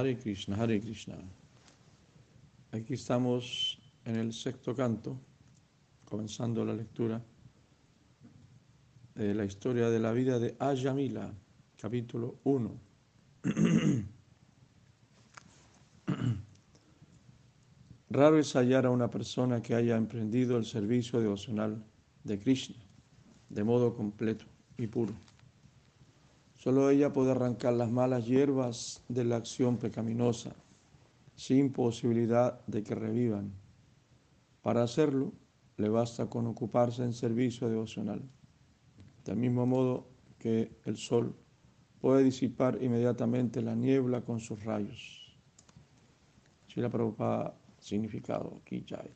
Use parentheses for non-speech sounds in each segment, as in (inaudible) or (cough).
Hare Krishna, Hare Krishna. Aquí estamos en el sexto canto, comenzando la lectura de la historia de la vida de Ayamila, capítulo 1. (clears throat) Raro es hallar a una persona que haya emprendido el servicio devocional de Krishna de modo completo y puro. Solo ella puede arrancar las malas hierbas de la acción pecaminosa, sin posibilidad de que revivan. Para hacerlo, le basta con ocuparse en servicio devocional. Del mismo modo que el sol puede disipar inmediatamente la niebla con sus rayos. Si la preocupa significado, Kijai.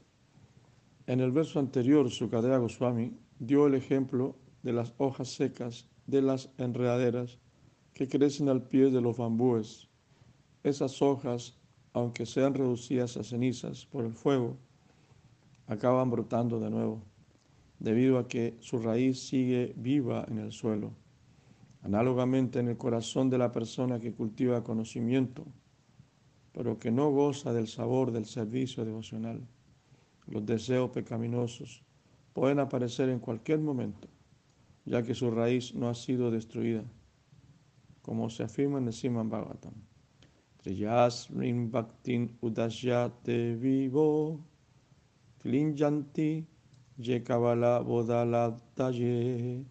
En el verso anterior, Sukadeva Goswami dio el ejemplo de las hojas secas de las enredaderas que crecen al pie de los bambúes. Esas hojas, aunque sean reducidas a cenizas por el fuego, acaban brotando de nuevo, debido a que su raíz sigue viva en el suelo. Análogamente en el corazón de la persona que cultiva conocimiento, pero que no goza del sabor del servicio devocional, los deseos pecaminosos pueden aparecer en cualquier momento ya que su raíz no ha sido destruida, como se afirma en el Siman Bhagavatam. Bhaktin udasyate vivo, klinjanti yekavala bodalataye.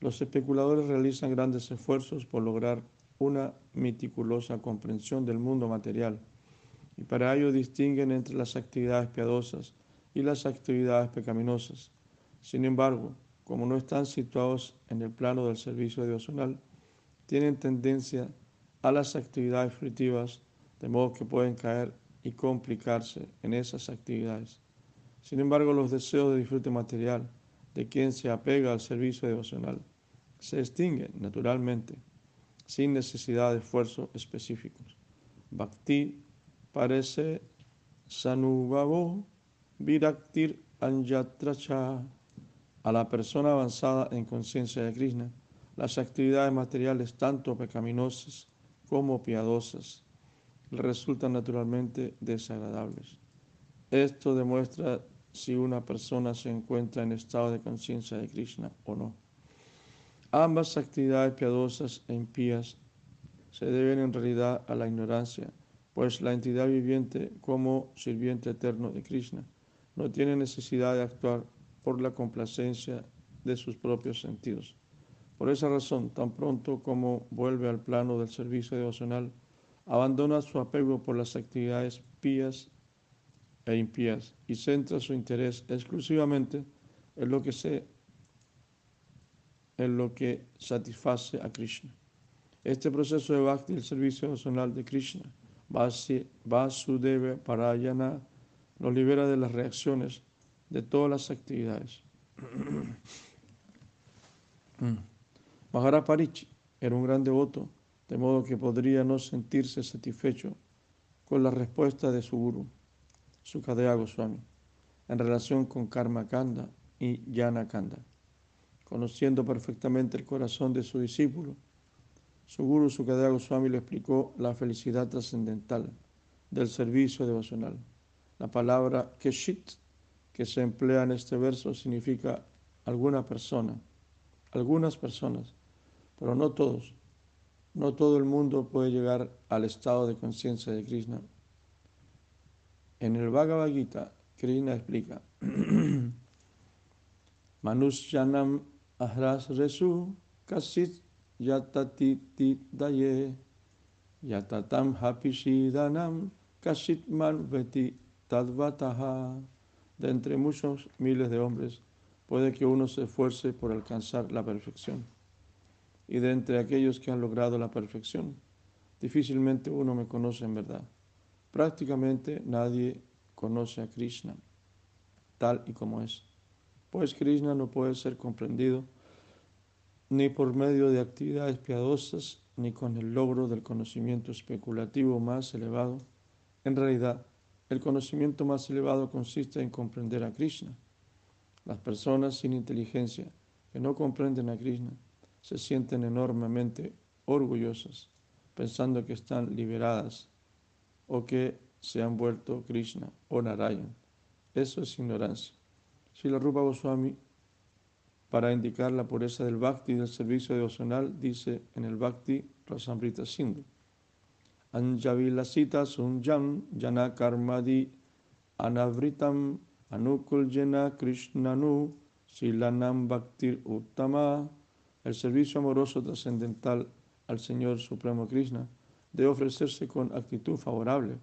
Los especuladores realizan grandes esfuerzos por lograr una meticulosa comprensión del mundo material y para ello distinguen entre las actividades piadosas y las actividades pecaminosas. Sin embargo, como no están situados en el plano del servicio devocional, tienen tendencia a las actividades fruitivas, de modo que pueden caer y complicarse en esas actividades. Sin embargo, los deseos de disfrute material de quien se apega al servicio devocional se extinguen naturalmente, sin necesidad de esfuerzos específicos. Bhakti parece sanubhavo viraktir anyatracha a la persona avanzada en conciencia de Krishna, las actividades materiales, tanto pecaminosas como piadosas, resultan naturalmente desagradables. Esto demuestra si una persona se encuentra en estado de conciencia de Krishna o no. Ambas actividades piadosas e impías se deben en realidad a la ignorancia, pues la entidad viviente como sirviente eterno de Krishna no tiene necesidad de actuar por la complacencia de sus propios sentidos. Por esa razón, tan pronto como vuelve al plano del servicio devocional, abandona su apego por las actividades pías e impías y centra su interés exclusivamente en lo que se en lo que satisface a Krishna. Este proceso de bhakti, el servicio devocional de Krishna, Vasudeva Parayana, nos libera de las reacciones de todas las actividades. (clears throat) Maharaparichi era un gran devoto, de modo que podría no sentirse satisfecho con la respuesta de su guru, Sukadeva Goswami, en relación con Karma Kanda y Jana Kanda. Conociendo perfectamente el corazón de su discípulo, su guru Sukadeva Goswami le explicó la felicidad trascendental del servicio devocional. La palabra Keshit que se emplea en este verso significa alguna persona, algunas personas, pero no todos. No todo el mundo puede llegar al estado de conciencia de Krishna. En el Bhagavad Gita, Krishna explica, (clears throat) Manushyanam ahras resu kasit yatati daye yatatam hapishidanam kasit man veti tadvataha de entre muchos miles de hombres, puede que uno se esfuerce por alcanzar la perfección. Y de entre aquellos que han logrado la perfección, difícilmente uno me conoce en verdad. Prácticamente nadie conoce a Krishna tal y como es, pues Krishna no puede ser comprendido ni por medio de actividades piadosas, ni con el logro del conocimiento especulativo más elevado. En realidad, el conocimiento más elevado consiste en comprender a Krishna. Las personas sin inteligencia que no comprenden a Krishna se sienten enormemente orgullosas pensando que están liberadas o que se han vuelto Krishna o Narayan. Eso es ignorancia. Si la Rupa Goswami, para indicar la pureza del Bhakti del servicio devocional, dice en el Bhakti Rasamrita Sindhu, Anjavilasita Sunjam Jana Karmadi Anavritam Anukul Jena Krishnanu Silanam Bhaktir Uttama. El servicio amoroso trascendental al Señor Supremo Krishna debe ofrecerse con actitud favorable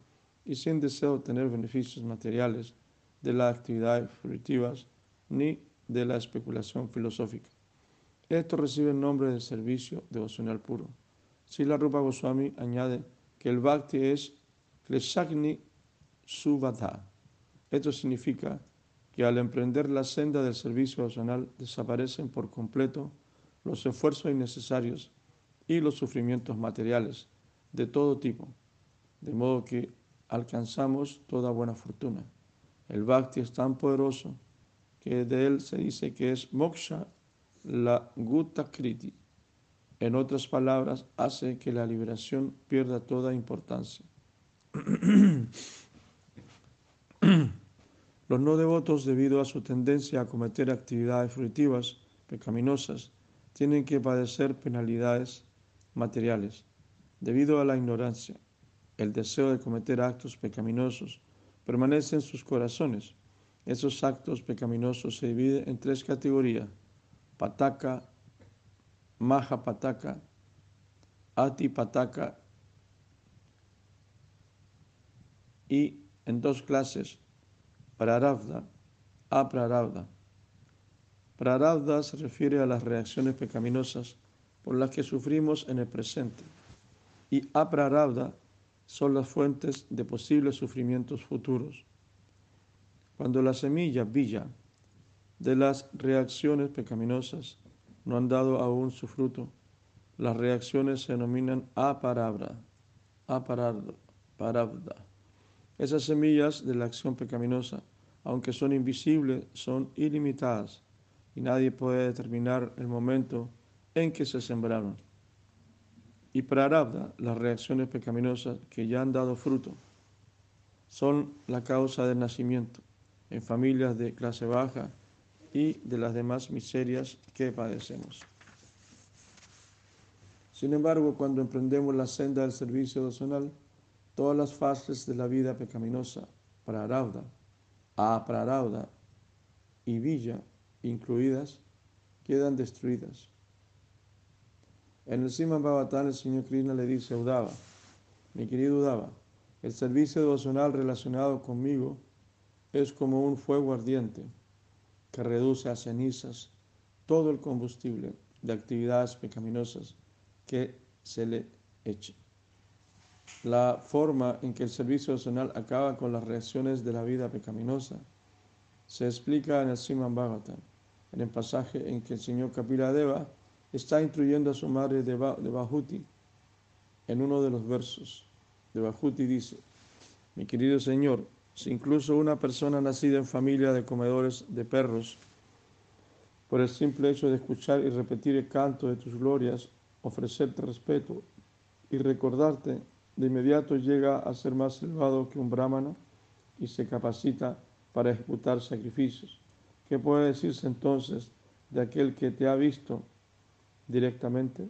y sin deseo de obtener beneficios materiales de las actividades fruitivas ni de la especulación filosófica. Esto recibe el nombre de servicio devocional puro. Sila Rupa Goswami añade que el bhakti es kleshagni suvadha. Esto significa que al emprender la senda del servicio devocional desaparecen por completo los esfuerzos innecesarios y los sufrimientos materiales de todo tipo, de modo que alcanzamos toda buena fortuna. El bhakti es tan poderoso que de él se dice que es moksha la gutta kriti. En otras palabras, hace que la liberación pierda toda importancia. (clears throat) Los no devotos, debido a su tendencia a cometer actividades fruitivas pecaminosas, tienen que padecer penalidades materiales. Debido a la ignorancia, el deseo de cometer actos pecaminosos permanece en sus corazones. Esos actos pecaminosos se dividen en tres categorías: pataka, mahapataka, atipataka y en dos clases, prarabdha, aprarabdha. Prarabdha se refiere a las reacciones pecaminosas por las que sufrimos en el presente y aprarabdha son las fuentes de posibles sufrimientos futuros. Cuando la semilla villa de las reacciones pecaminosas no han dado aún su fruto, las reacciones se denominan aparabda, aparabda. Esas semillas de la acción pecaminosa, aunque son invisibles, son ilimitadas y nadie puede determinar el momento en que se sembraron. Y prarabdha, las reacciones pecaminosas que ya han dado fruto, son la causa del nacimiento. En familias de clase baja y de las demás miserias que padecemos. Sin embargo, cuando emprendemos la senda del servicio devocional, todas las fases de la vida pecaminosa, prarabdha, aprarabdha y villa incluidas, quedan destruidas en el Siman Bhavatán, el señor Krishna le dice a Udava, mi querido Udava, el servicio devocional relacionado conmigo es como un fuego ardiente que reduce a cenizas todo el combustible de actividades pecaminosas que se le eche. La forma en que el servicio devocional acaba con las reacciones de la vida pecaminosa se explica en el Siman Bhagavatam, en el pasaje en que el señor Kapila Deva está instruyendo a su madre de, Bahuti en uno de los versos. De Bahuti dice, mi querido Señor, incluso una persona nacida en familia de comedores de perros, por el simple hecho de escuchar y repetir el canto de tus glorias, ofrecerte respeto y recordarte, de inmediato llega a ser más elevado que un brahmana y se capacita para ejecutar sacrificios. ¿Qué puede decirse entonces de aquel que te ha visto directamente.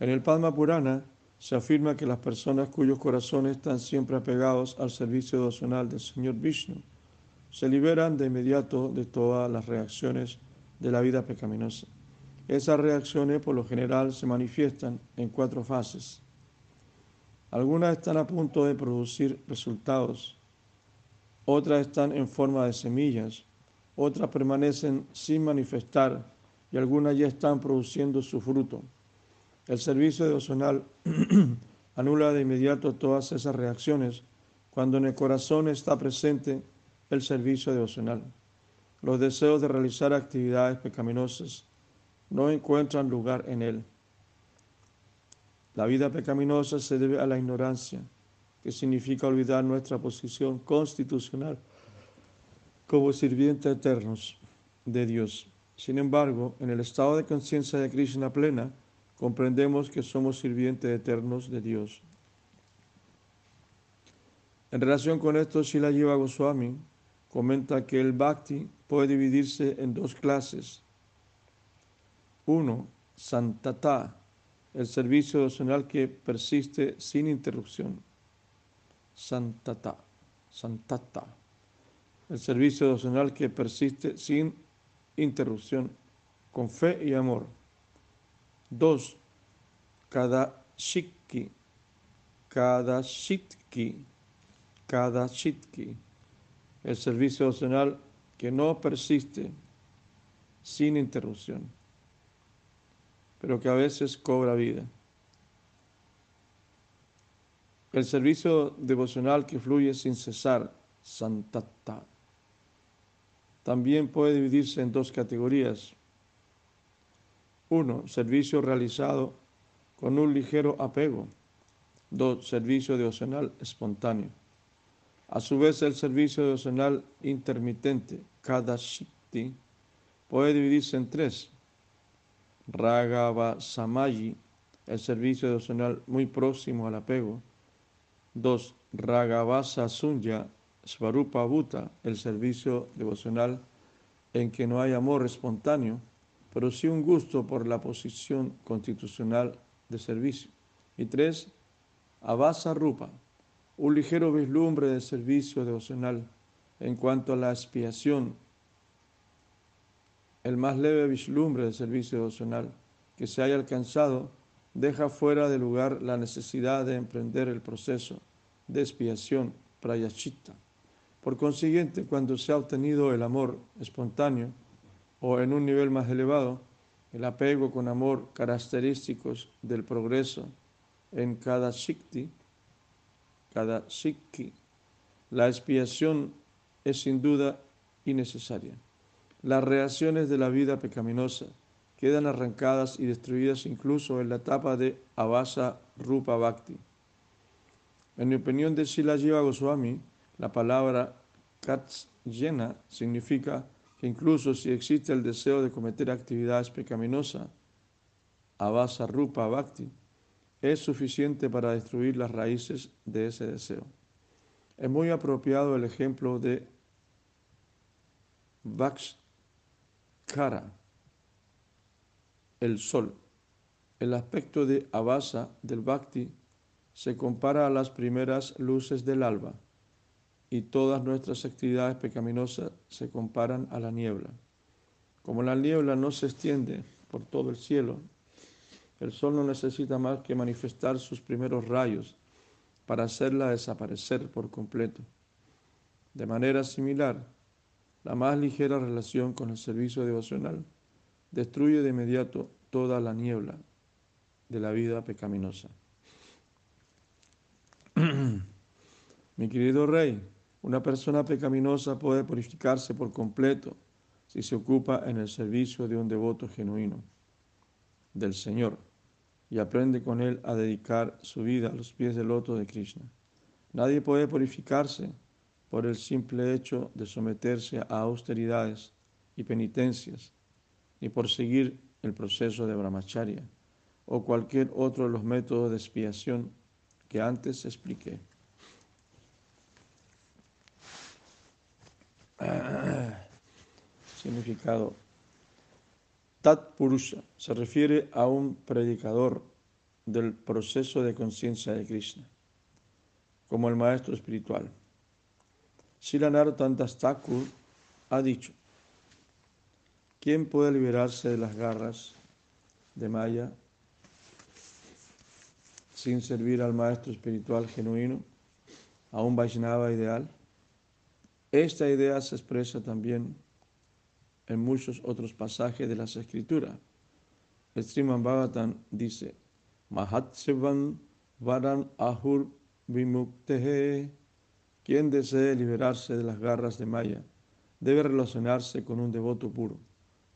En el Padma Purana se afirma que las personas cuyos corazones están siempre apegados al servicio devocional del Señor Vishnu se liberan de inmediato de todas las reacciones de la vida pecaminosa. Esas reacciones por lo general se manifiestan en cuatro fases. Algunas están a punto de producir resultados otras están en forma de semillas, otras permanecen sin manifestar y algunas ya están produciendo su fruto. El servicio devocional (clears throat) anula de inmediato todas esas reacciones cuando en el corazón está presente el servicio devocional. Los deseos de realizar actividades pecaminosas no encuentran lugar en él. La vida pecaminosa se debe a la ignorancia que significa olvidar nuestra posición constitucional como sirvientes eternos de Dios. Sin embargo, en el estado de conciencia de Krishna plena, comprendemos que somos sirvientes eternos de Dios. En relación con esto, Jiva Goswami comenta que el bhakti puede dividirse en dos clases. Uno, santata, el servicio devocional que persiste sin interrupción. Santata, santata, el servicio devocional que persiste sin interrupción, con fe y amor. Dos, cada shikki, cada shitki, cada shitki, el servicio devocional que no persiste sin interrupción, pero que a veces cobra vida. El servicio devocional que fluye sin cesar, santata, también puede dividirse en dos categorías. Uno, servicio realizado con un ligero apego. Dos, servicio devocional espontáneo. A su vez, el servicio devocional intermitente, cada shikti, puede dividirse en tres. Ragava Samayi, el servicio devocional muy próximo al apego. Dos, Ragavasa Sunya, Svarupa Bhuta, el servicio devocional en que no hay amor espontáneo, pero sí un gusto por la posición constitucional de servicio. Y tres, Avasa Rupa, un ligero vislumbre de servicio devocional en cuanto a la expiación, el más leve vislumbre de servicio devocional que se haya alcanzado deja fuera de lugar la necesidad de emprender el proceso de expiación prayachita. Por consiguiente, cuando se ha obtenido el amor espontáneo o en un nivel más elevado, el apego con amor característicos del progreso en cada shikti, cada shikti, la expiación es sin duda innecesaria. Las reacciones de la vida pecaminosa quedan arrancadas y destruidas incluso en la etapa de Avasa Rupa Bhakti. En mi opinión de Sila Jiva Goswami, la palabra kats llena significa que incluso si existe el deseo de cometer actividades pecaminosas, avasa rupa bhakti, es suficiente para destruir las raíces de ese deseo. Es muy apropiado el ejemplo de Vakshkara, el sol. El aspecto de avasa del bhakti se compara a las primeras luces del alba y todas nuestras actividades pecaminosas se comparan a la niebla. Como la niebla no se extiende por todo el cielo, el sol no necesita más que manifestar sus primeros rayos para hacerla desaparecer por completo. De manera similar, la más ligera relación con el servicio devocional destruye de inmediato toda la niebla de la vida pecaminosa. (clears throat) Mi querido rey, una persona pecaminosa puede purificarse por completo si se ocupa en el servicio de un devoto genuino del Señor y aprende con él a dedicar su vida a los pies del loto de Krishna. Nadie puede purificarse por el simple hecho de someterse a austeridades y penitencias, ni por seguir el proceso de brahmacharya o cualquier otro de los métodos de expiación que antes expliqué. Significado. Tat Purusha se refiere a un predicador del proceso de conciencia de Krishna, como el maestro espiritual. Shilanar Tantas Thakur ha dicho: ¿Quién puede liberarse de las garras de Maya sin servir al maestro espiritual genuino, a un Vaishnava ideal? Esta idea se expresa también en muchos otros pasajes de las Escrituras. El Sriman Bhagavatam dice, Mahatsevan Varan Ahur Vimuktehe, quien desee liberarse de las garras de Maya, debe relacionarse con un devoto puro,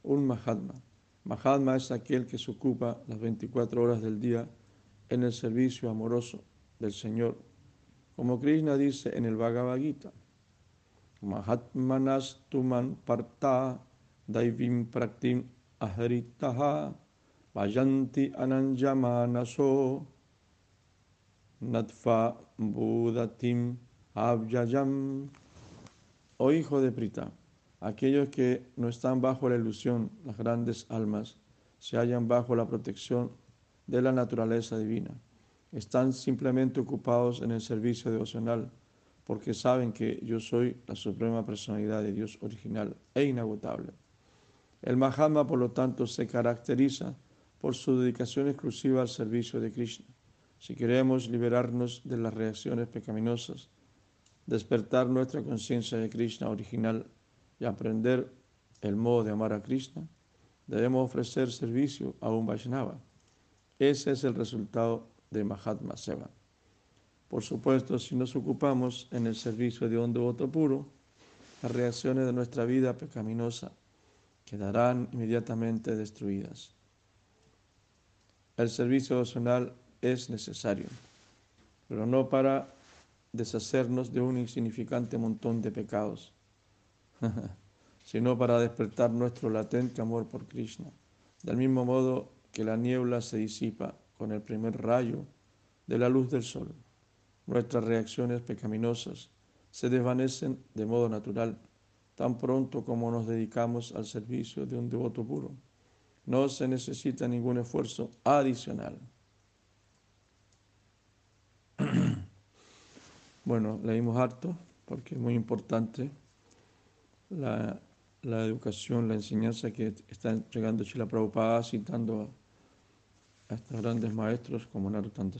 un Mahatma. Mahatma es aquel que se ocupa las 24 horas del día en el servicio amoroso del Señor, como Krishna dice en el Bhagavad Gita. Mahatmanas tuman parta daivim praktim ahritaha vayanti ananjamanaso natfa budatim abjayam. Oh hijo de Prita, aquellos que no están bajo la ilusión, las grandes almas, se hallan bajo la protección de la naturaleza divina. Están simplemente ocupados en el servicio devocional porque saben que yo soy la suprema personalidad de Dios original e inagotable. El Mahatma, por lo tanto, se caracteriza por su dedicación exclusiva al servicio de Krishna. Si queremos liberarnos de las reacciones pecaminosas, despertar nuestra conciencia de Krishna original y aprender el modo de amar a Krishna, debemos ofrecer servicio a un Vaishnava. Ese es el resultado de Mahatma Seva. Por supuesto, si nos ocupamos en el servicio de un devoto puro, las reacciones de nuestra vida pecaminosa quedarán inmediatamente destruidas. El servicio devocional es necesario, pero no para deshacernos de un insignificante montón de pecados, (laughs) sino para despertar nuestro latente amor por Krishna, del mismo modo que la niebla se disipa con el primer rayo de la luz del sol. Nuestras reacciones pecaminosas se desvanecen de modo natural tan pronto como nos dedicamos al servicio de un devoto puro. No se necesita ningún esfuerzo adicional. (clears throat) bueno, leímos harto porque es muy importante la, educación, la enseñanza que está entregando Chila Prabhupada citando a, estos grandes maestros como Narottam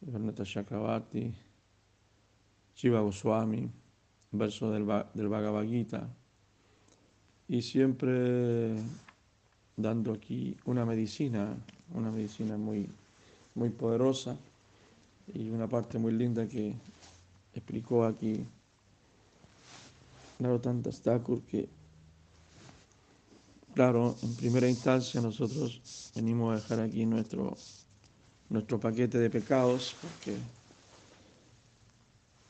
Varnata Chakravarti, Shiva Goswami, verso del, del Bhagavad Gita, y siempre dando aquí una medicina, una medicina muy, muy poderosa y una parte muy linda que explicó aquí Narottam Thakur que claro, en primera instancia nosotros venimos a dejar aquí nuestro nuestro paquete de pecados, porque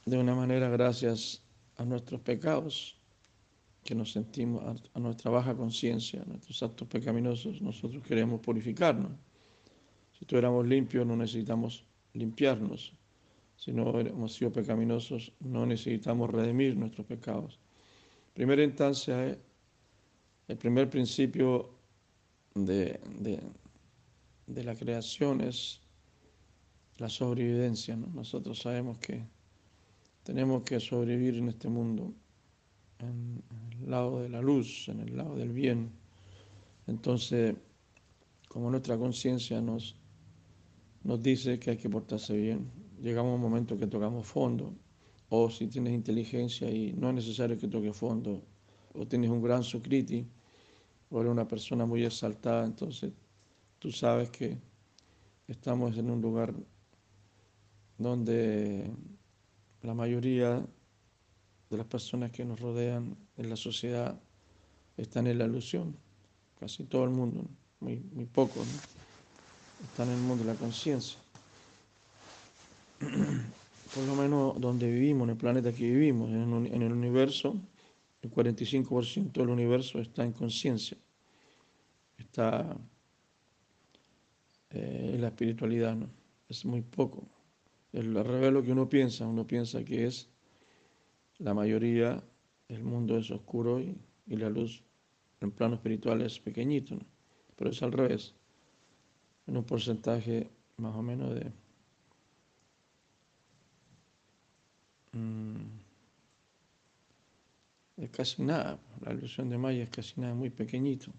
de una manera gracias a nuestros pecados que nos sentimos, a, nuestra baja conciencia, a nuestros actos pecaminosos, nosotros queremos purificarnos. Si tuviéramos limpios no necesitamos limpiarnos. Si no hemos sido pecaminosos no necesitamos redimir nuestros pecados. Primera instancia, el primer principio de, de, de la creación es la sobrevivencia. Nosotros sabemos que tenemos que sobrevivir en este mundo, en, el lado de la luz, en el lado del bien. Entonces, como nuestra conciencia nos, nos dice que hay que portarse bien, llegamos a un momento que tocamos fondo, o si tienes inteligencia y no es necesario que toques fondo, o tienes un gran sukriti, o eres una persona muy exaltada, entonces tú sabes que estamos en un lugar donde la mayoría de las personas que nos rodean en la sociedad están en la ilusión, casi todo el mundo, muy, muy pocos, están en el mundo de la conciencia. (clears throat) Por lo menos donde vivimos, en el planeta que vivimos, en el universo, el 45% del universo está en conciencia, está eh, en la espiritualidad, ¿no? es muy poco el revés que uno piensa, uno piensa que es la mayoría, el mundo es oscuro y, la luz en plano espiritual es pequeñito, pero es al revés, en un porcentaje más o menos de... Mm, es casi nada, la ilusión de Maya es casi nada, muy pequeñito.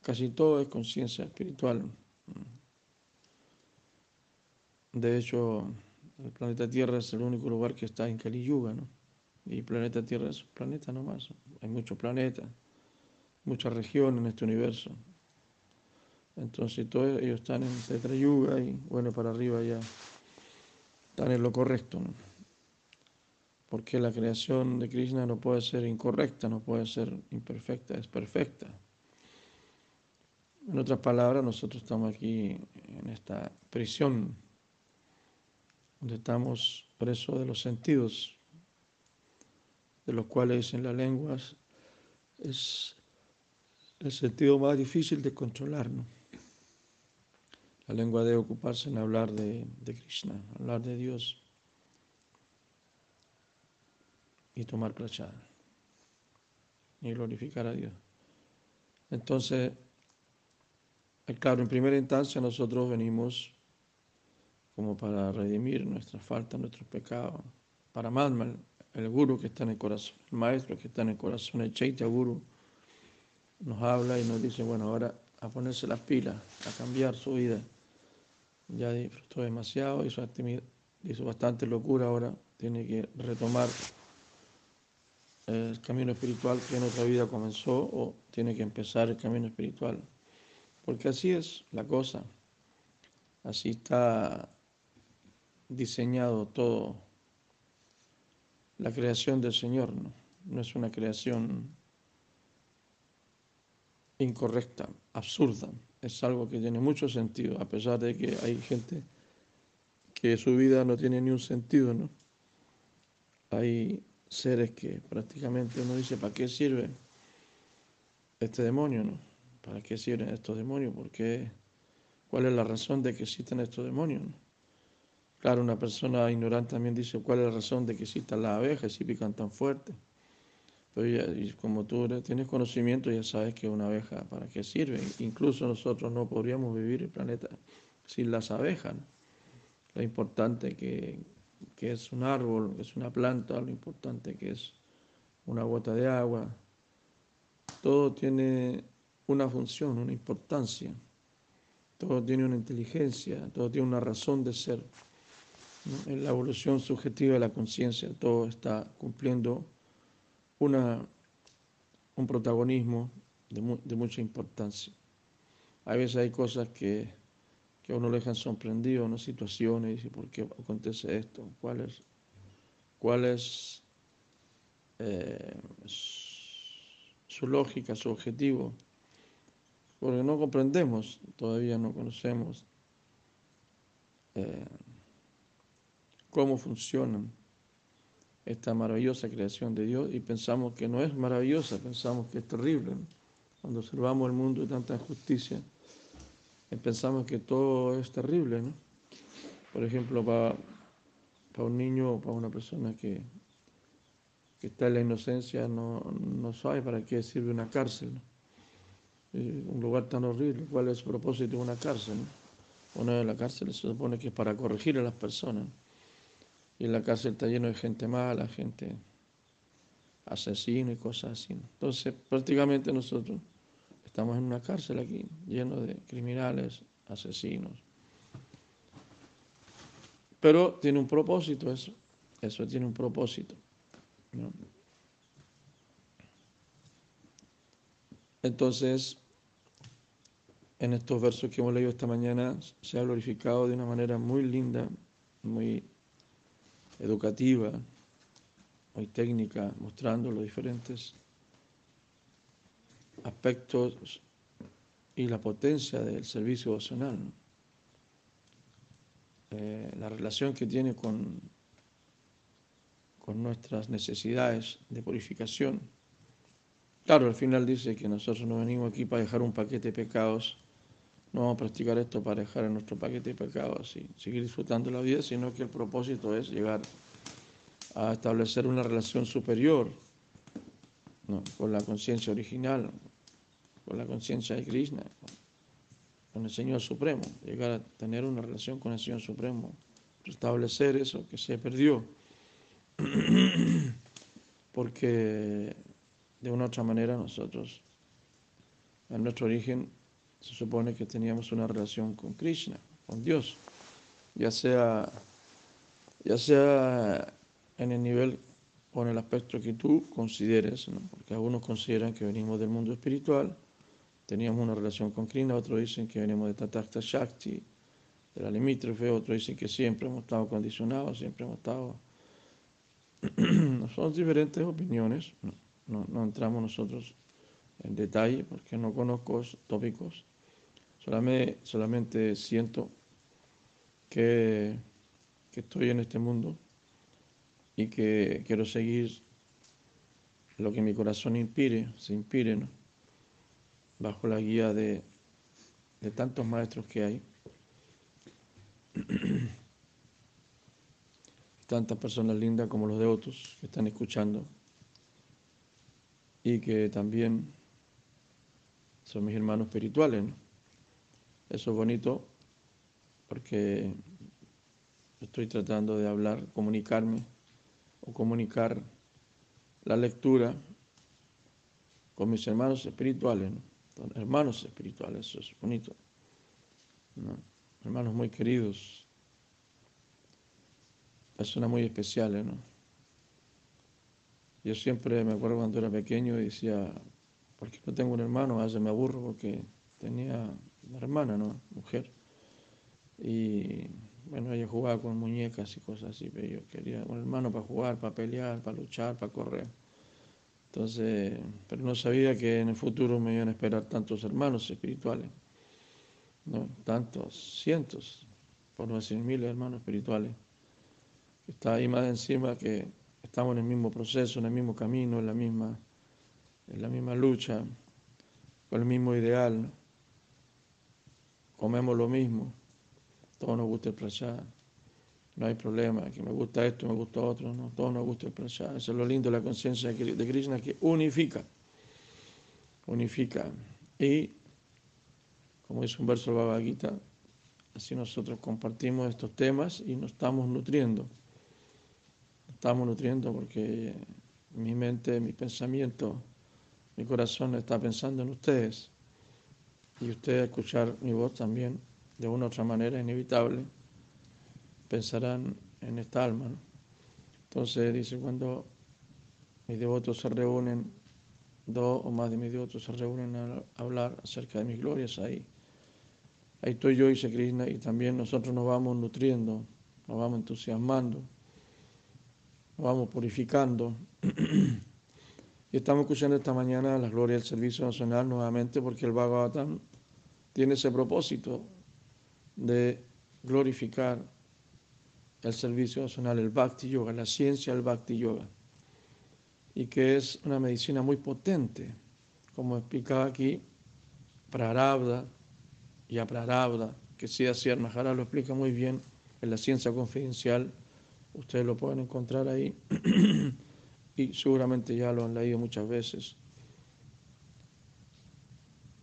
Casi todo es conciencia espiritual. De hecho, el planeta Tierra es el único lugar que está en Kali Yuga, ¿no? Y planeta Tierra es un planeta nomás. Hay muchos planetas, muchas regiones en este universo. Entonces todos ellos están en Tetra Yuga y bueno, para arriba ya están en lo correcto. ¿no? Porque la creación de Krishna no puede ser incorrecta, no puede ser imperfecta, es perfecta. En otras palabras, nosotros estamos aquí en esta prisión donde estamos presos de los sentidos, de los cuales en las lenguas es el sentido más difícil de controlarnos. La lengua debe ocuparse en hablar de, Krishna, hablar de Dios y tomar prachada y glorificar a Dios. Entonces, claro, en primera instancia nosotros venimos como para redimir nuestras faltas, nuestros pecados. Para más, el guru que está en el corazón, el maestro que está en el corazón, el Chaitya Guru, nos habla y nos dice, bueno, ahora a ponerse las pilas, a cambiar su vida. Ya disfrutó demasiado, hizo, hizo bastante locura, ahora tiene que retomar el camino espiritual que en otra vida comenzó o tiene que empezar el camino espiritual. Porque así es la cosa, así está diseñado todo. La creación del Señor no, no es una creación incorrecta, absurda, es algo que tiene mucho sentido, a pesar de que hay gente que su vida no tiene ni un sentido, ¿no? Hay seres que prácticamente uno dice, ¿para qué sirve este demonio? No? ¿Para qué sirven estos demonios? ¿Por qué? ¿Cuál es la razón de que existen estos demonios? Claro, una persona ignorante también dice, ¿cuál es la razón de que existan las abejas si pican tan fuerte? Pero y como tú tienes conocimiento, ya sabes que una abeja, ¿para qué sirve? Incluso nosotros no podríamos vivir el planeta sin las abejas. Lo importante que, que es un árbol, que es una planta, lo importante que es una gota de agua. Todo tiene una función, una importancia. Todo tiene una inteligencia, todo tiene una razón de ser. En la evolución subjetiva de la conciencia, todo está cumpliendo una, un protagonismo de, mucha importancia. A veces hay cosas que que a uno le dejan sorprendido, ¿no? situaciones, y ¿por qué acontece esto? ¿Cuál es, cuál es eh, su lógica, su objetivo? Porque no comprendemos, todavía no conocemos eh, cómo funciona esta maravillosa creación de Dios y pensamos que no es maravillosa, pensamos que es terrible. Cuando observamos el mundo de tanta injusticia, pensamos que todo es terrible, ¿no? Por ejemplo, para, un niño o para una persona que, está en la inocencia no, no, sabe para qué sirve una cárcel. Un lugar tan horrible, ¿cuál es el propósito de una cárcel? ¿no? Una de las cárceles se supone que es para corregir a las personas. Y la cárcel está lleno de gente mala, gente asesina y cosas así. Entonces, prácticamente nosotros Estamos en una cárcel aquí, lleno de criminales, asesinos. Pero tiene un propósito eso, eso tiene un propósito. Entonces, en estos versos que hemos leído esta mañana, se ha glorificado de una manera muy linda, muy educativa, muy técnica, mostrando los diferentes aspectos y la potencia del servicio emocional, eh, la relación que tiene con, con nuestras necesidades de purificación. Claro, al final dice que nosotros no venimos aquí para dejar un paquete de pecados, no vamos a practicar esto para dejar en nuestro paquete de pecados y seguir disfrutando la vida, sino que el propósito es llegar a establecer una relación superior con la conciencia original, con la conciencia de Krishna, con el Señor Supremo, llegar a tener una relación con el Señor Supremo, restablecer eso que se perdió, (clears throat) porque de una u otra manera nosotros, en nuestro origen, se supone que teníamos una relación con Krishna, con Dios, ya sea, ya sea en el nivel o en el aspecto que tú consideres, porque algunos consideran que venimos del mundo espiritual, teníamos una relación con Krishna, otros dicen que venimos de Tatakta Shakti, de la limítrofe, otros dicen que siempre hemos estado condicionados, siempre hemos estado... (clears throat) Son diferentes opiniones, no, no, entramos nosotros en detalle porque no conozco tópicos, solamente, solamente siento que, estoy en este mundo y que quiero seguir lo que mi corazón inspire, se inspire, ¿no? bajo la guía de, de tantos maestros que hay. (clears throat) Tantas personas lindas como los de otros que están escuchando y que también son mis hermanos espirituales. ¿no? Eso es bonito porque estoy tratando de hablar, comunicarme o comunicar la lectura con mis hermanos espirituales, hermanos espirituales, eso es bonito, hermanos muy queridos, personas muy especiales, ¿no? Yo siempre me acuerdo cuando era pequeño y decía, ¿por qué no tengo un hermano? A veces me aburro porque tenía una hermana, ¿no? Mujer. Y bueno, ella jugaba con muñecas y cosas así, pero yo quería un hermano para jugar, para pelear, para luchar, para correr. Entonces, pero no sabía que en el futuro me iban a esperar tantos hermanos espirituales, tantos, cientos, por no decir miles hermanos espirituales. Está ahí más encima que estamos en el mismo proceso, en el mismo camino, en la misma, en la misma lucha, con el mismo ideal. Comemos lo mismo todos nos gusta el prasad, no hay problema, que me gusta esto, me gusta otro, no, todos nos gusta el prasad. Eso es lo lindo de la conciencia de Krishna, que unifica, unifica. Y, como dice un verso del Bhagavad Gita, así nosotros compartimos estos temas y nos estamos nutriendo. estamos nutriendo porque mi mente, mi pensamiento, mi corazón está pensando en ustedes. Y ustedes escuchar mi voz también de una u otra manera inevitable, pensarán en esta alma. Entonces dice, cuando mis devotos se reúnen, dos o más de mis devotos se reúnen a hablar acerca de mis glorias, ahí, ahí estoy yo, dice Krishna, y también nosotros nos vamos nutriendo, nos vamos entusiasmando, nos vamos purificando. (clears throat) y estamos escuchando esta mañana la gloria del servicio nacional nuevamente porque el Bhagavatam tiene ese propósito de glorificar el servicio nacional, el Bhakti Yoga, la ciencia del Bhakti Yoga, y que es una medicina muy potente, como explicaba aquí, Prarabdha y Aprarabdha, que si así Mahara lo explica muy bien en la ciencia confidencial, ustedes lo pueden encontrar ahí, (clears throat) y seguramente ya lo han leído muchas veces.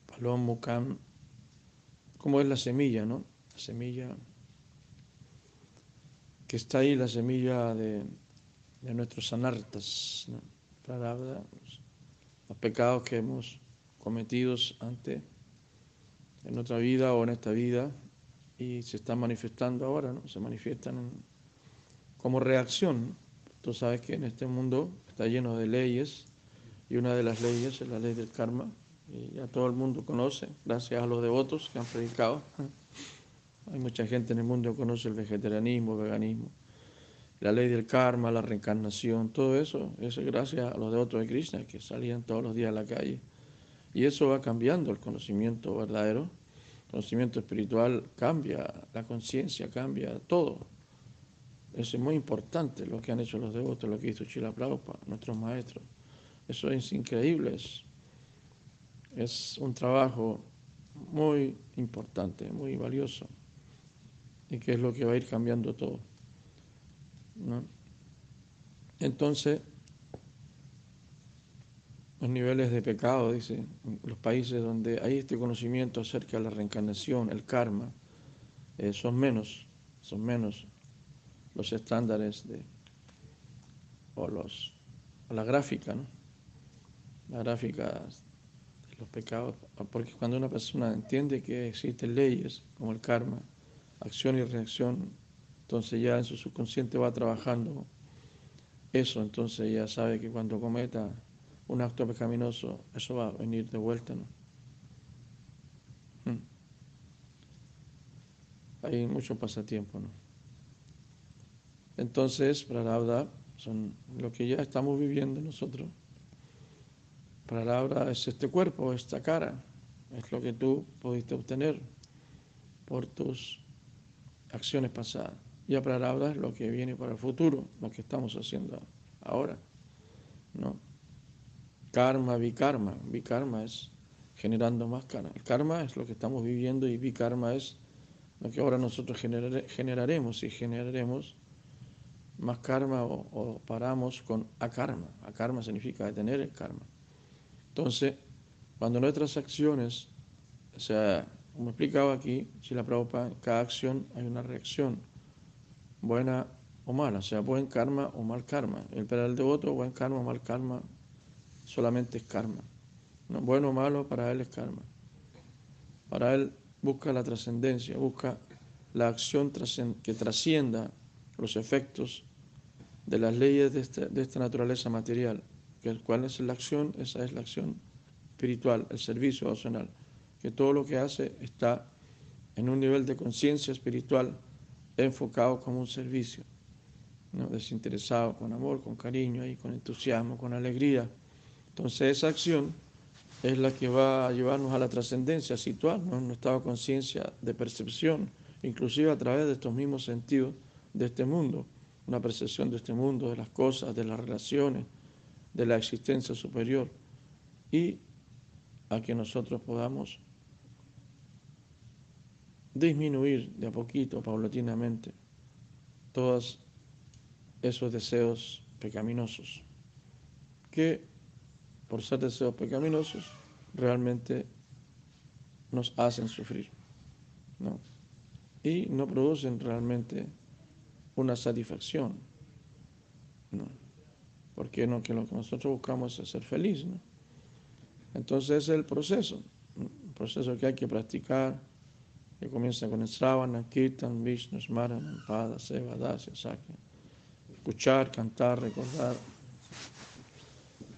Palom Mukam, como es la semilla, ¿no? semilla que está ahí, la semilla de, nuestros anartas, los pecados que hemos cometido antes en otra vida o en esta vida y se están manifestando ahora, ¿no? se manifiestan como reacción. Tú sabes que en este mundo está lleno de leyes y una de las leyes es la ley del karma y ya todo el mundo conoce, gracias a los devotos que han predicado. (laughs) Hay mucha gente en el mundo que conoce el vegetarianismo, el veganismo, la ley del karma, la reencarnación, todo eso, eso es gracias a los devotos de Krishna que salían todos los días a la calle. Y eso va cambiando el conocimiento verdadero, el conocimiento espiritual cambia, la conciencia cambia, todo. Eso es muy importante lo que han hecho los devotos, lo que hizo Chila Prabhupada, nuestros maestros. Eso es increíble, es un trabajo muy importante, muy valioso y que es lo que va a ir cambiando todo. Entonces, los niveles de pecado, dice, los países donde hay este conocimiento acerca de la reencarnación, el karma, eh, son menos, son menos los estándares de, o los, la gráfica, ¿no? La gráfica los pecados, porque cuando una persona entiende que existen leyes como el karma, acción y reacción, entonces ya en su subconsciente va trabajando eso, entonces ya sabe que cuando cometa un acto pecaminoso, eso va a venir de vuelta, ¿no? Hmm. Hay mucho pasatiempo, ¿no? Entonces, para son lo que ya estamos viviendo nosotros. Para es este cuerpo, esta cara, es lo que tú pudiste obtener por tus acciones pasadas. Y a es lo que viene para el futuro, lo que estamos haciendo ahora. ¿no? karma, vikarma. Vikarma es generando más karma. El karma es lo que estamos viviendo y vikarma es lo que ahora nosotros generaremos y generaremos más karma o, paramos con akarma. Akarma significa detener el karma. Entonces, cuando nuestras acciones, o sea, como explicaba aquí, si la Prabhupada, cada acción hay una reacción, buena o mala, o sea, buen karma o mal karma. El pedal de otro, buen karma o mal karma, solamente es karma. No, bueno o malo, para él es karma. Para él busca la trascendencia, busca la acción que trascienda los efectos de las leyes de, este, de esta naturaleza material. ¿Cuál es la acción? Esa es la acción espiritual, el servicio opcional que todo lo que hace está en un nivel de conciencia espiritual enfocado como un servicio, ¿no? desinteresado, con amor, con cariño, y con entusiasmo, con alegría. Entonces esa acción es la que va a llevarnos a la trascendencia, a situarnos en un estado de conciencia, de percepción, inclusive a través de estos mismos sentidos de este mundo, una percepción de este mundo, de las cosas, de las relaciones, de la existencia superior, y a que nosotros podamos disminuir de a poquito, paulatinamente, todos esos deseos pecaminosos, que por ser deseos pecaminosos realmente nos hacen sufrir, ¿no? Y no producen realmente una satisfacción, ¿no? Porque no, que lo que nosotros buscamos es ser feliz, ¿no? Entonces es el proceso, un proceso que hay que practicar, que comienza con el Sravana, Kirtan, Vishnu, Smarana, Pada, Seva, Dasya, Sakya. Escuchar, cantar, recordar,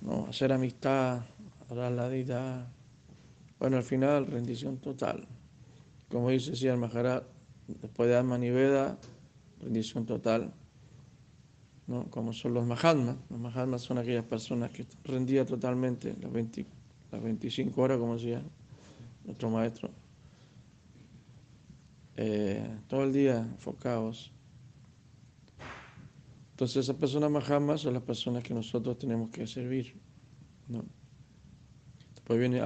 ¿no? hacer amistad, orar la deidad. Bueno, al final, rendición total. Como dice Sri Maharaj, después de Alma Niveda, rendición total. ¿No? Como son los Mahatmas. Los Mahatmas son aquellas personas que rendían totalmente las, 20, las 25 horas, como decía nuestro maestro eh, todo el día enfocados. Entonces esas personas Mahamas son las personas que nosotros tenemos que servir. Después, viene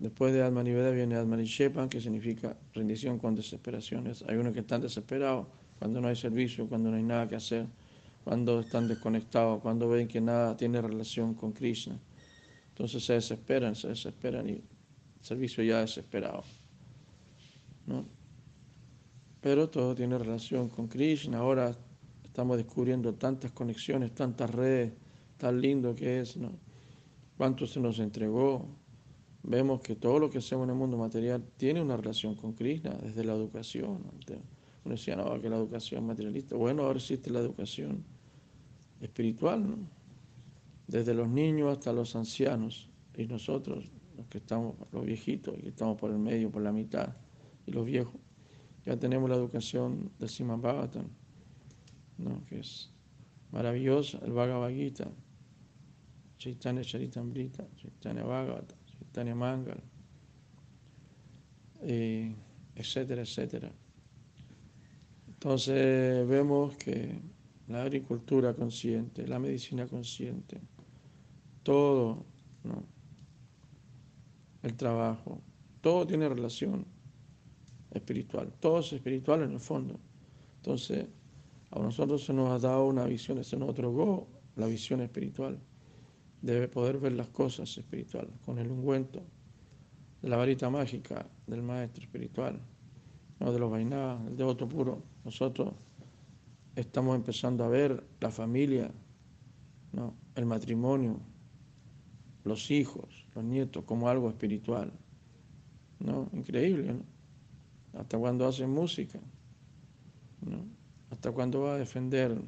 después de Alma Niveda viene Alma Nishepan, que significa rendición con desesperaciones. Hay unos que están desesperados cuando no hay servicio, cuando no hay nada que hacer, cuando están desconectados, cuando ven que nada tiene relación con Krishna. Entonces se desesperan, se desesperan y el servicio ya desesperado. ¿no? pero todo tiene relación con Krishna. Ahora estamos descubriendo tantas conexiones, tantas redes, tan lindo que es, ¿no? Cuánto se nos entregó. Vemos que todo lo que hacemos en el mundo material tiene una relación con Krishna, desde la educación. Uno decía, no, que la educación materialista. Bueno, ahora existe la educación espiritual. Desde los niños hasta los ancianos. Y nosotros, los que estamos, los viejitos, y que estamos por el medio, por la mitad, y los viejos ya tenemos la educación del Sima Bhagavatam, ¿no? que es maravillosa, el Bhagavad Gita, Chaitanya Charitamrita, Chaitanya Bhagavata, Chaitanya Mangal, etcétera, etcétera. Entonces vemos que la agricultura consciente, la medicina consciente, todo, el trabajo, todo tiene relación espiritual. Todo es espiritual en el fondo. Entonces, a nosotros se nos ha dado una visión, se nos otorgó la visión espiritual. Debe poder ver las cosas espirituales con el ungüento la varita mágica del maestro espiritual, no de los vainadas, el devoto puro. Nosotros estamos empezando a ver la familia, ¿no? el matrimonio, los hijos, los nietos como algo espiritual. ¿no? Increíble, ¿no? hasta cuando hace música, hasta cuando va a defender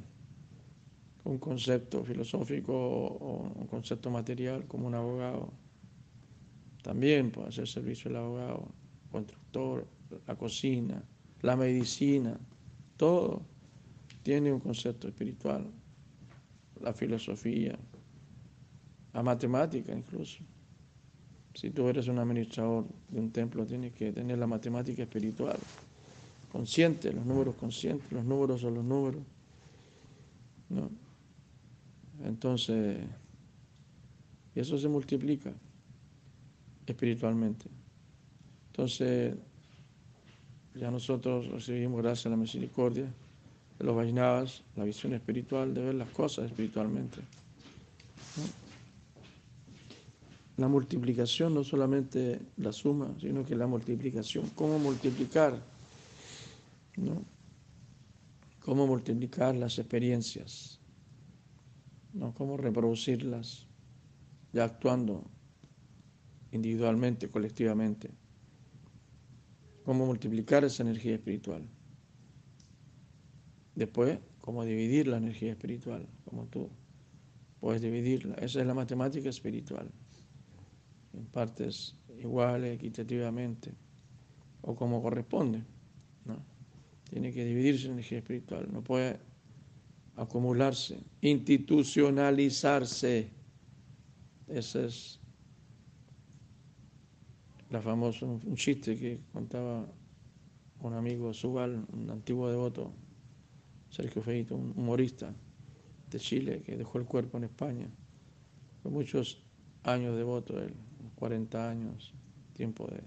un concepto filosófico o un concepto material como un abogado. También puede hacer servicio el abogado, constructor, la cocina, la medicina, todo tiene un concepto espiritual, la filosofía, la matemática incluso. Si tú eres un administrador de un templo, tienes que tener la matemática espiritual, consciente, los números conscientes, los números son los números. ¿no? Entonces, eso se multiplica espiritualmente. Entonces, ya nosotros recibimos, gracias a la misericordia de los Vaisnavas, la visión espiritual de ver las cosas espiritualmente. La multiplicación, no solamente la suma, sino que la multiplicación. ¿Cómo multiplicar? ¿No? ¿Cómo multiplicar las experiencias? ¿No? ¿Cómo reproducirlas? Ya actuando individualmente, colectivamente. ¿Cómo multiplicar esa energía espiritual? Después, cómo dividir la energía espiritual, como tú puedes dividirla. Esa es la matemática espiritual en partes iguales, equitativamente, o como corresponde. ¿no? Tiene que dividirse la energía espiritual, no puede acumularse, institucionalizarse. Ese es la famosa, un chiste que contaba un amigo Subal, un antiguo devoto, Sergio Feito, un humorista de Chile que dejó el cuerpo en España. Fue muchos años devoto él, 40 años, tiempo de,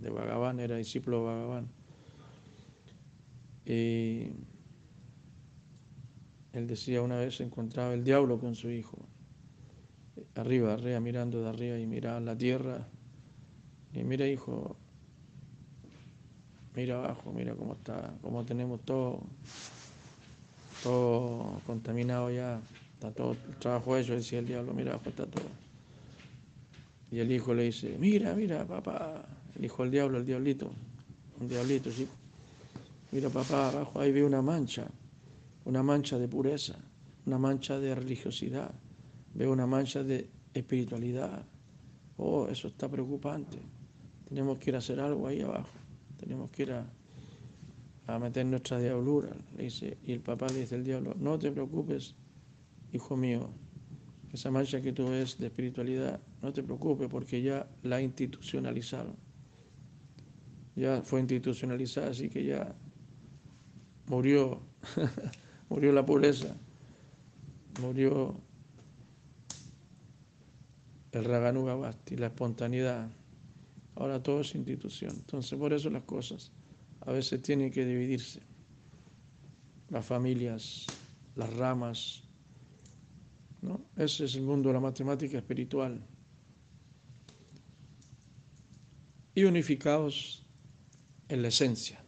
de Bhagavan, era discípulo de Bhagavan. Y él decía una vez encontraba el diablo con su hijo, arriba, arriba, mirando de arriba y miraba la tierra. Y mira, hijo, mira abajo, mira cómo está, cómo tenemos todo, todo contaminado ya, está todo el trabajo hecho, decía el diablo, mira abajo está todo. Y el hijo le dice, mira, mira, papá, el hijo del diablo, el diablito, un diablito, sí. Mira, papá, abajo ahí ve una mancha, una mancha de pureza, una mancha de religiosidad, veo una mancha de espiritualidad. Oh, eso está preocupante. Tenemos que ir a hacer algo ahí abajo. Tenemos que ir a, a meter nuestra diablura. Le dice, y el papá le dice al diablo, no te preocupes, hijo mío, esa mancha que tú ves de espiritualidad, no te preocupes porque ya la institucionalizaron. Ya fue institucionalizada, así que ya murió, (laughs) murió la pureza, murió el Raganuga Basti, la espontaneidad. Ahora todo es institución. Entonces, por eso las cosas a veces tienen que dividirse. Las familias, las ramas, ¿no? Ese es el mundo de la matemática espiritual. Y unificados en la esencia.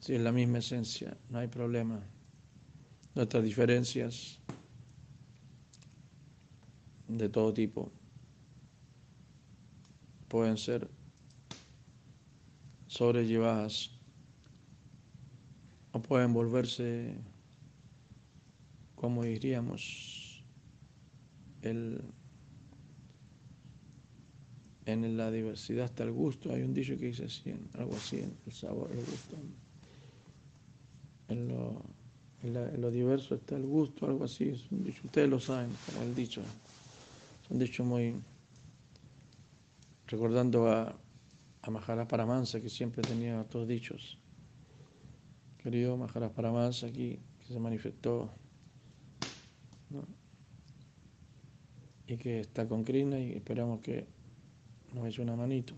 Si es la misma esencia, no hay problema. Nuestras diferencias de todo tipo pueden ser sobrellevadas o pueden volverse como diríamos, el, en la diversidad está el gusto. Hay un dicho que dice así, algo así, el sabor, el gusto. En lo, en, lo diverso está el gusto, algo así. Es un dicho, ustedes lo saben, como el dicho. Es un dicho muy... Recordando a, a Maharaj Paramansa, que siempre tenía todos dichos. Querido Maharaj Paramansa, aquí, que se manifestó y que está con Krishna y esperamos que nos eche una manito.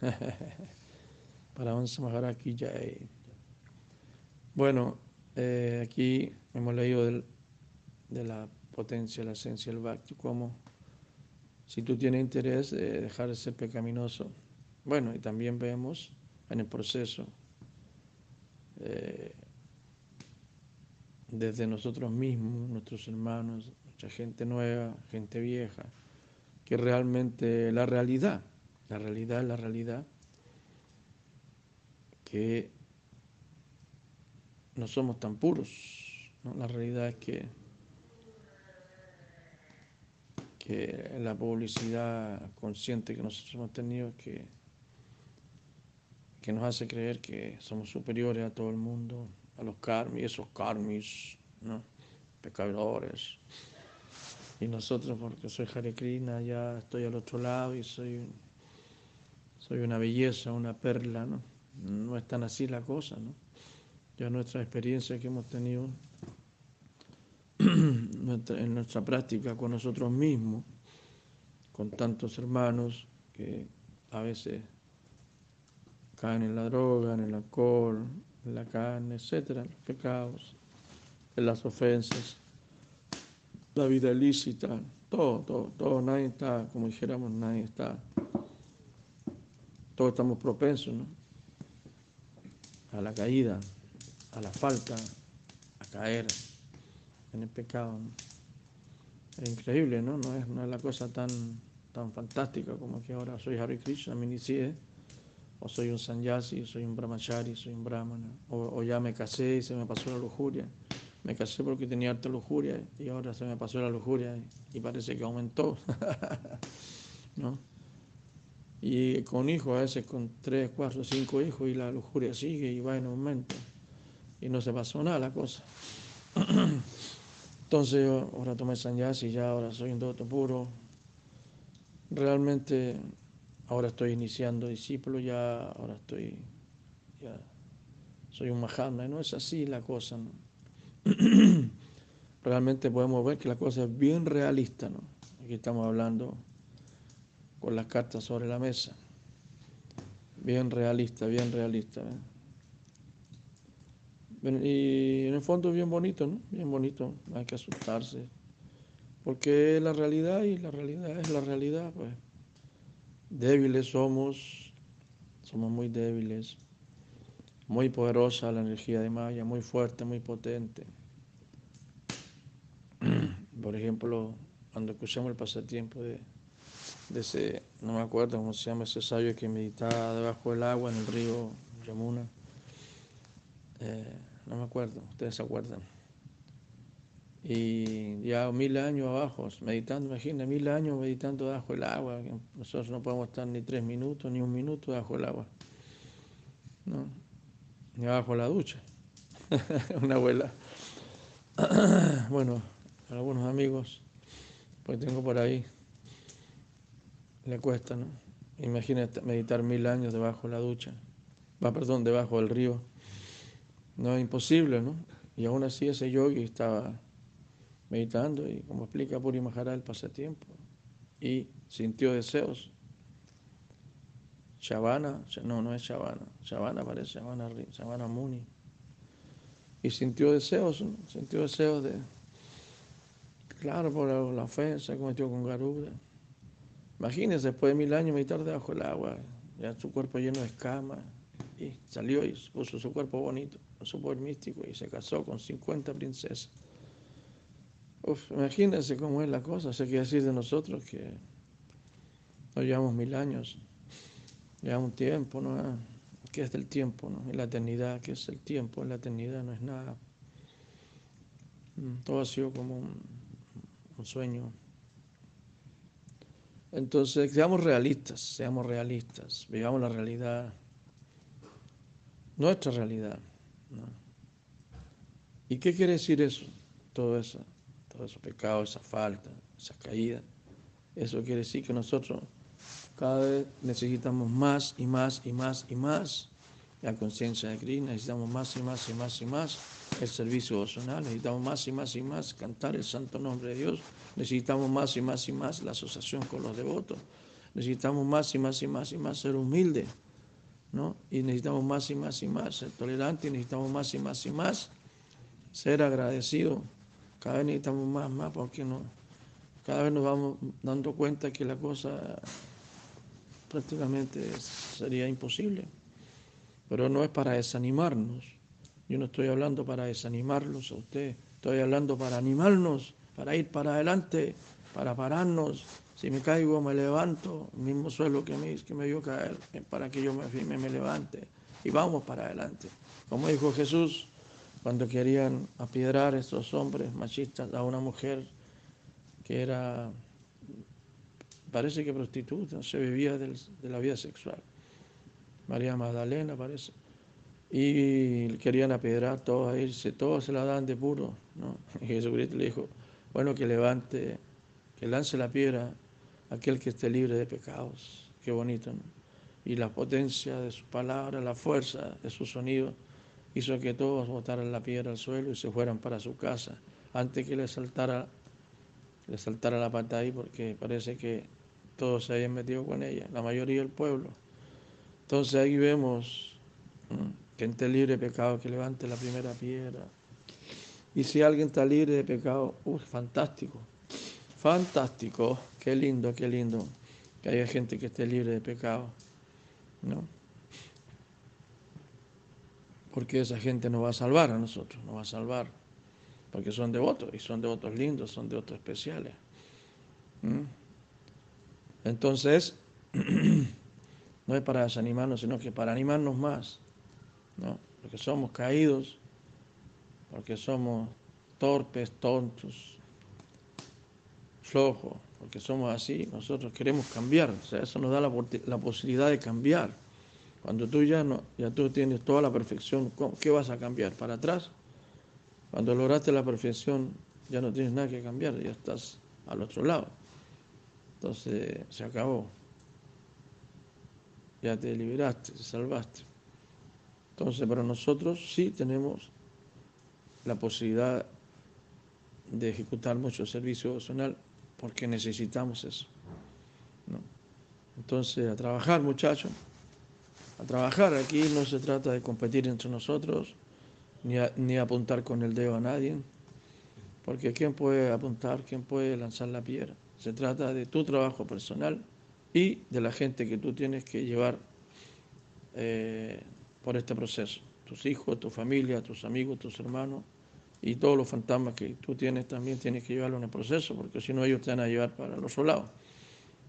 (laughs) Para un aquí ya. Bueno, eh, aquí hemos leído de la potencia, la esencia del Bhakti, como si tú tienes interés de dejar de ser pecaminoso. Bueno, y también vemos en el proceso eh, desde nosotros mismos, nuestros hermanos, mucha gente nueva, gente vieja, que realmente la realidad, la realidad es la realidad, que no somos tan puros, la realidad es que, que la publicidad consciente que nosotros hemos tenido que, que nos hace creer que somos superiores a todo el mundo, a los karmis, esos karmis, ¿no? pecadores. Y nosotros, porque soy Hare ya estoy al otro lado y soy, soy una belleza, una perla, ¿no? No es tan así la cosa, ¿no? Ya nuestra experiencia que hemos tenido (clears throat) en nuestra práctica con nosotros mismos, con tantos hermanos que a veces caen en la droga, en el alcohol, en la carne, etcétera, los pecados, en las ofensas, la vida ilícita, todo, todo, todo, nadie está, como dijéramos, nadie está, todos estamos propensos, ¿no? A la caída, a la falta, a caer en el pecado. Es increíble, ¿no? No es, no es la cosa tan, tan fantástica como que ahora soy Hare Krishna, me inicié, o soy un sanyasi, soy un brahmachari, soy un brahmana, o, o, ya me casé y se me pasó la lujuria. Me casé porque tenía harta lujuria y ahora se me pasó la lujuria y parece que aumentó. (laughs) ¿No? Y con hijos, a veces con tres, cuatro, cinco hijos y la lujuria sigue y va en aumento. Y no se pasó nada la cosa. (clears throat) Entonces ahora tomé sanyasi ya ahora soy un devoto puro. Realmente ahora estoy iniciando discípulo, ya ahora estoy, ya soy un Mahatma, no es así la cosa. ¿no? (clears throat) Realmente podemos ver que la cosa es bien realista, ¿no? Aquí estamos hablando con las cartas sobre la mesa. Bien realista, bien realista. ¿eh? Y en el fondo es bien bonito, ¿no? Bien bonito, hay que asustarse. Porque es la realidad y la realidad es la realidad, pues. Débiles somos, somos muy débiles. Muy poderosa la energía de Maya, muy fuerte, muy potente. (clears throat) Por ejemplo, cuando escuchamos el pasatiempo de, de ese, no me acuerdo cómo se llama ese sabio que meditaba debajo del agua en el río Yamuna. Eh, no me acuerdo, ustedes se acuerdan. Y ya mil años abajo, meditando, imagina, mil años meditando debajo del agua. Nosotros no podemos estar ni tres minutos, ni un minuto debajo del agua. ¿no? Ni abajo la ducha. (laughs) Una abuela. (clears throat) bueno, algunos amigos, pues tengo por ahí, le cuesta, ¿no? Imagínate meditar mil años debajo de la ducha. Va, perdón, debajo del río. No imposible, ¿no? Y aún así ese yogi estaba meditando y como explica Puri Maharaj el pasatiempo y sintió deseos. Shavana, no, no es Shavana, Shavana parece Shavana, Shavana Muni. Y sintió deseos, ¿no? sintió deseos de, claro, por la ofensa que cometió con Garuda. Imagínense, después de mil años meditar debajo del agua, ya su cuerpo lleno de escamas, y salió y puso su cuerpo bonito, su poder místico, y se casó con 50 princesas. Uf, imagínense cómo es la cosa, se quiere decir de nosotros que no llevamos mil años, llevamos un tiempo, ¿no? ¿Qué es del tiempo? ¿no? Y la eternidad, ¿qué es el tiempo? La eternidad no es nada. Mm, todo ha sido como un, un sueño. Entonces, seamos realistas, seamos realistas, vivamos la realidad, nuestra realidad. ¿Y qué quiere decir eso? Todo eso, todo esos pecados, esa falta, esa caída. Eso quiere decir que nosotros cada vez necesitamos más y más y más y más la conciencia de Cristo, necesitamos más y más y más y más el servicio devocional, necesitamos más y más y más cantar el santo nombre de Dios, necesitamos más y más y más la asociación con los devotos, necesitamos más y más y más y más ser humilde, ¿no? Y necesitamos más y más y más ser tolerante, y necesitamos más y más y más ser agradecido. Cada vez necesitamos más, más, porque no, cada vez nos vamos dando cuenta que la cosa prácticamente sería imposible. Pero no es para desanimarnos. Yo no estoy hablando para desanimarlos a ustedes, estoy hablando para animarnos, para ir para adelante, para pararnos. Si me caigo, me levanto, mismo suelo que me, que me dio caer, para que yo me firme, me levante. Y vamos para adelante. Como dijo Jesús, cuando querían apiedrar estos hombres machistas a una mujer que era, parece que prostituta, se vivía de la vida sexual. María Magdalena parece. Y querían apedrar todos a irse, todos se la dan de puro. ¿no? Y Jesucristo le dijo, bueno, que levante, que lance la piedra aquel que esté libre de pecados. Qué bonito, ¿no? Y la potencia de su palabra, la fuerza de su sonido, hizo que todos botaran la piedra al suelo y se fueran para su casa, antes que le saltara, le saltara la pata ahí, porque parece que todos se habían metido con ella, la mayoría del pueblo. Entonces ahí vemos gente libre de pecado que levante la primera piedra. Y si alguien está libre de pecado, uff, fantástico, fantástico, qué lindo, qué lindo que haya gente que esté libre de pecado, ¿no? Porque esa gente nos va a salvar a nosotros, nos va a salvar, porque son devotos y son devotos lindos, son devotos especiales. Entonces, (clears throat) no es para desanimarnos, sino que para animarnos más, ¿no? Porque somos caídos, porque somos torpes, tontos, flojos, porque somos así, nosotros queremos cambiar, o sea, eso nos da la, posibilidad de cambiar. Cuando tú ya no, ya tú tienes toda la perfección, ¿qué vas a cambiar? ¿Para atrás? Cuando lograste la perfección, ya no tienes nada que cambiar, ya estás al otro lado. Entonces se acabó. Ya te liberaste, te salvaste. Entonces, para nosotros sí tenemos la posibilidad de ejecutar mucho servicio emocional porque necesitamos eso. Entonces, a trabajar, muchachos, a trabajar. Aquí no se trata de competir entre nosotros, ni, ni apuntar con el dedo a nadie, porque ¿quién puede apuntar? ¿Quién puede lanzar la piedra? Se trata de tu trabajo personal y de la gente que tú tienes que llevar eh, por este proceso. Tus hijos, tu familia, tus amigos, tus hermanos y todos los fantasmas que tú tienes también tienes que llevarlo en el proceso, porque si no ellos te van a llevar para el otro lado.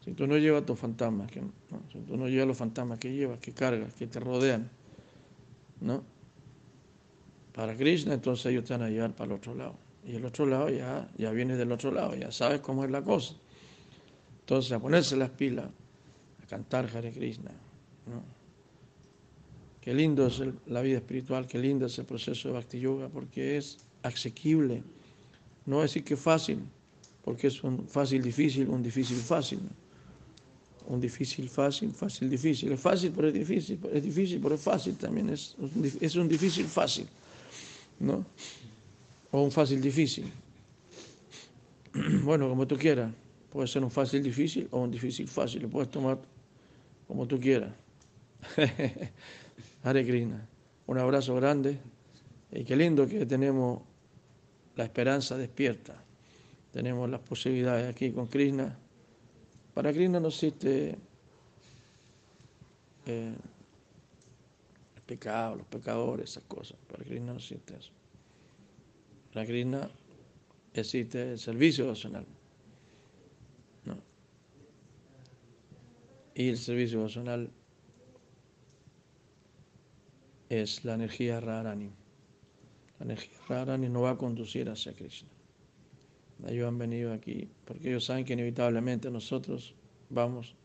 Si tú no llevas tus fantasmas, si tú no llevas los fantasmas que llevas, que cargas, que te rodean, ¿no? Para Krishna, entonces ellos te van a llevar para el otro lado. Y el otro lado ya, ya viene del otro lado, ya sabes cómo es la cosa. Entonces, a ponerse las pilas, a cantar Hare Krishna. ¿no? Qué lindo es la vida espiritual, qué lindo es el proceso de Bhakti Yoga, porque es asequible. No decir que fácil, porque es un fácil difícil, un difícil fácil. Un difícil fácil, fácil difícil. Es fácil, pero es difícil. Es difícil, pero es fácil también. Es, es un difícil fácil. ¿No? o un fácil difícil. (clears throat) Bueno, como tú quieras. Puede ser un fácil difícil o un difícil fácil. Lo puedes tomar como tú quieras. (laughs) Hare. Un abrazo grande. Y qué lindo que tenemos la esperanza despierta. Tenemos las posibilidades aquí con Krishna. Para Krishna no existe eh, el pecado, los pecadores, esas cosas. Para Krishna no existe eso la Krishna existe el servicio devocional. ¿no? Y el servicio devocional es la energía Radharani. La energía Radharani no va a conducir hacia Krishna. Ellos han venido aquí porque ellos saben que inevitablemente nosotros vamos,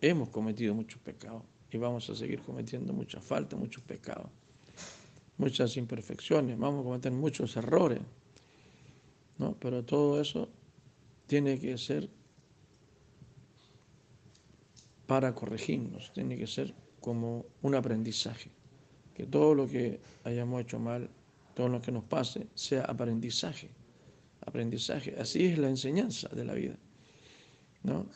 hemos cometido muchos pecados y vamos a seguir cometiendo muchas faltas, muchos pecados muchas imperfecciones, vamos a cometer muchos errores, ¿no? Pero todo eso tiene que ser para corregirnos, tiene que ser como un aprendizaje, que todo lo que hayamos hecho mal, todo lo que nos pase, sea aprendizaje, aprendizaje, así es la enseñanza de la vida, ¿no?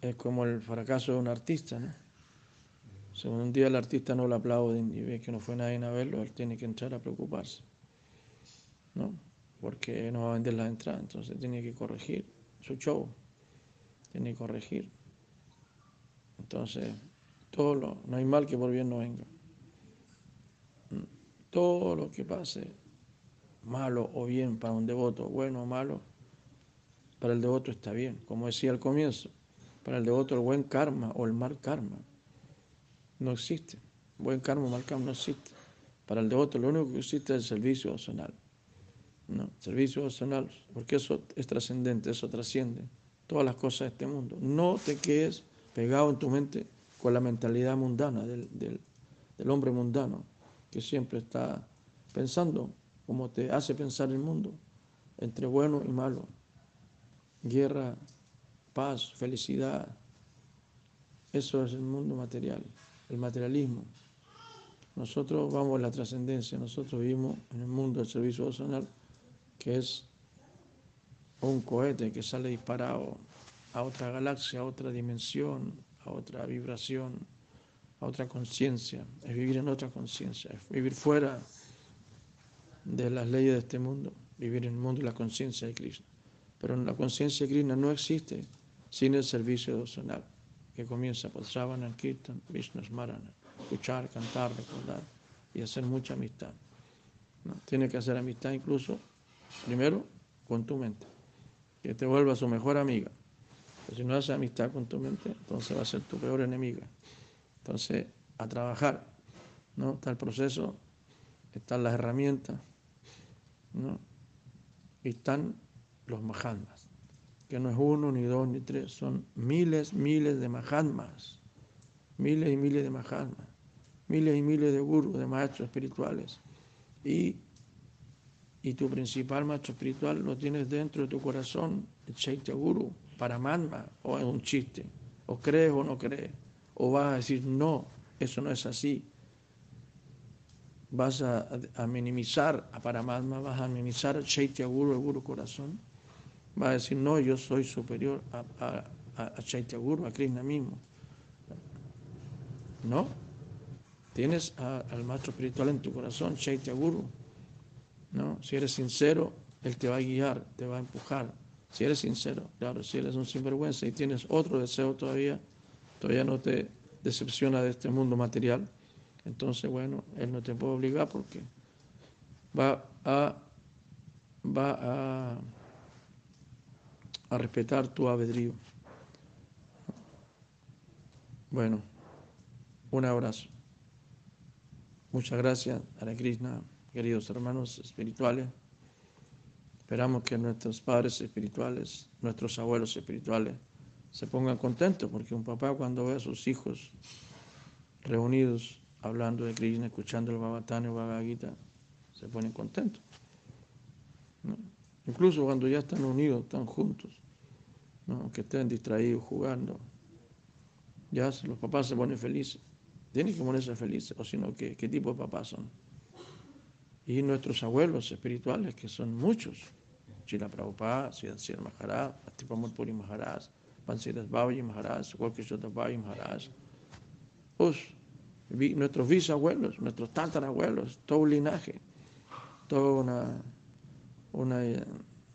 Es como el fracaso de un artista, ¿no? Si un día el artista no lo aplaude y ve que no fue nadie a verlo, él tiene que entrar a preocuparse. ¿No? Porque no va a vender la entrada, entonces tiene que corregir su show. Tiene que corregir. Entonces, todo lo, no hay mal que por bien no venga. Todo lo que pase, malo o bien para un devoto, bueno o malo, para el devoto está bien. Como decía al comienzo, para el devoto el buen karma o el mal karma no existe. Buen karma, mal karma no existe. Para el devoto lo único que existe es el servicio opcional. ¿no? Servicio opcional, porque eso es trascendente, eso trasciende todas las cosas de este mundo. No te quedes pegado en tu mente con la mentalidad mundana del, del hombre mundano, que siempre está pensando como te hace pensar el mundo, entre bueno y malo, guerra, paz, felicidad. Eso es el mundo material el materialismo. Nosotros vamos a la trascendencia, nosotros vivimos en el mundo del servicio devocional, que es un cohete que sale disparado a otra galaxia, a otra dimensión, a otra vibración, a otra conciencia, es vivir en otra conciencia, es vivir fuera de las leyes de este mundo, vivir en el mundo de la conciencia de Krishna. Pero la conciencia de Krishna no existe sin el servicio devocional, que comienza por Sravana, Kirtan, Vishnu Smarana, escuchar, cantar, recordar y hacer mucha amistad. ¿no? Tiene que hacer amistad incluso, primero, con tu mente, que te vuelva su mejor amiga. Pero si no haces amistad con tu mente, entonces va a ser tu peor enemiga. Entonces, a trabajar, ¿no? Está el proceso, están las herramientas, ¿no? Y están los Mahatmas, que no es uno, ni dos, ni tres, son miles, miles de Mahatmas, miles y miles de Mahatmas, miles y miles de gurus, de maestros espirituales. Y, y tu principal maestro espiritual lo tienes dentro de tu corazón, el Chaitya Guru, Paramatma, o es un chiste, o crees o no crees, o vas a decir, no, eso no es así. Vas a, minimizar a Paramatma, vas a minimizar a Chaitya Guru, el Guru Corazón va a decir, no, yo soy superior a, a, a Chaitya Guru, a Krishna mismo. No, tienes al maestro espiritual en tu corazón, Chaitya Guru. ¿no? Si eres sincero, él te va a guiar, te va a empujar. Si eres sincero, claro, si eres un sinvergüenza y tienes otro deseo todavía, todavía no te decepciona de este mundo material, entonces, bueno, él no te puede obligar porque va a, va a a respetar tu albedrío. Bueno, un abrazo. Muchas gracias, Hare Krishna, queridos hermanos espirituales. Esperamos que nuestros padres espirituales, nuestros abuelos espirituales, se pongan contentos, porque un papá cuando ve a sus hijos reunidos hablando de Krishna, escuchando el Bhavatana y Bhagavad Gita, se pone contento. ¿no? Incluso cuando ya están unidos, están juntos, ¿no? que estén distraídos jugando, ya los papás se ponen felices. Tienen que ponerse felices, o si no, ¿qué, ¿qué tipo de papás son? Y nuestros abuelos espirituales, que son muchos, Chila Prabhupada, Siddhar Maharaj, Atipamur Puri Maharaj, Pansidas Babaji Maharaj, Walkishota Babaji Maharaj, pues, nuestros bisabuelos, nuestros tatarabuelos, todo un linaje, toda una una,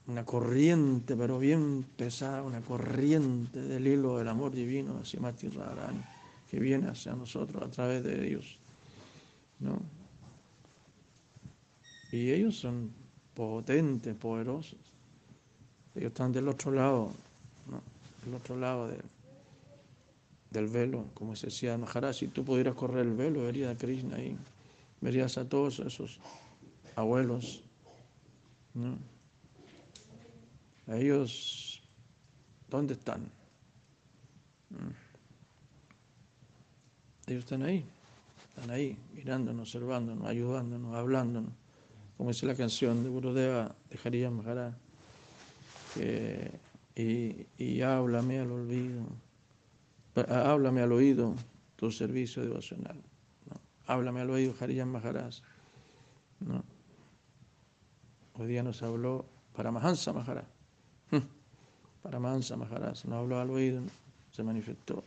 una corriente, pero bien pesada, una corriente del hilo del amor divino hacia Mati Radharani, que viene hacia nosotros a través de Dios. ¿no? Y ellos son potentes, poderosos. Ellos están del otro lado, del otro lado de, del velo, como se decía Maharaj, si tú pudieras correr el velo, verías a Krishna ahí, verías a todos esos abuelos ¿no? Ellos, ¿dónde están? Ellos están ahí, están ahí, mirándonos, observándonos, ayudándonos, hablándonos. Como dice la canción de Gurudeva de Hariya Maharaj, que y, y háblame al olvido, háblame al oído tu servicio devocional. ¿no? Háblame al oído Hariya Maharaj. ¿no? Hoy día nos habló Paramahansa Maharaj. Paramahansa Maharaj nos habló al oído, se manifestó.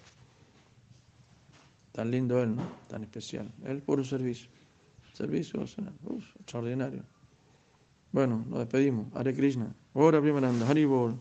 Tan lindo él, ¿no? Tan especial. Él puro servicio. Servicio uf, extraordinario. Bueno, nos despedimos. Hare Krishna. Ahora Primaranda. Haribol.